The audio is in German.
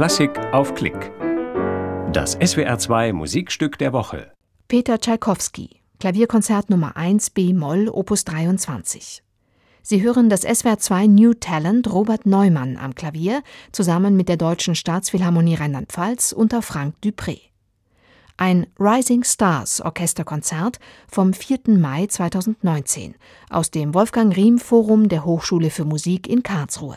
Klassik auf Klick. Das SWR2 Musikstück der Woche. Peter Tschaikowski, Klavierkonzert Nummer 1 B-Moll, Opus 23. Sie hören das SWR2 New Talent Robert Neumann am Klavier zusammen mit der Deutschen Staatsphilharmonie Rheinland-Pfalz unter Frank Dupré. Ein Rising Stars Orchesterkonzert vom 4. Mai 2019 aus dem Wolfgang Riem Forum der Hochschule für Musik in Karlsruhe.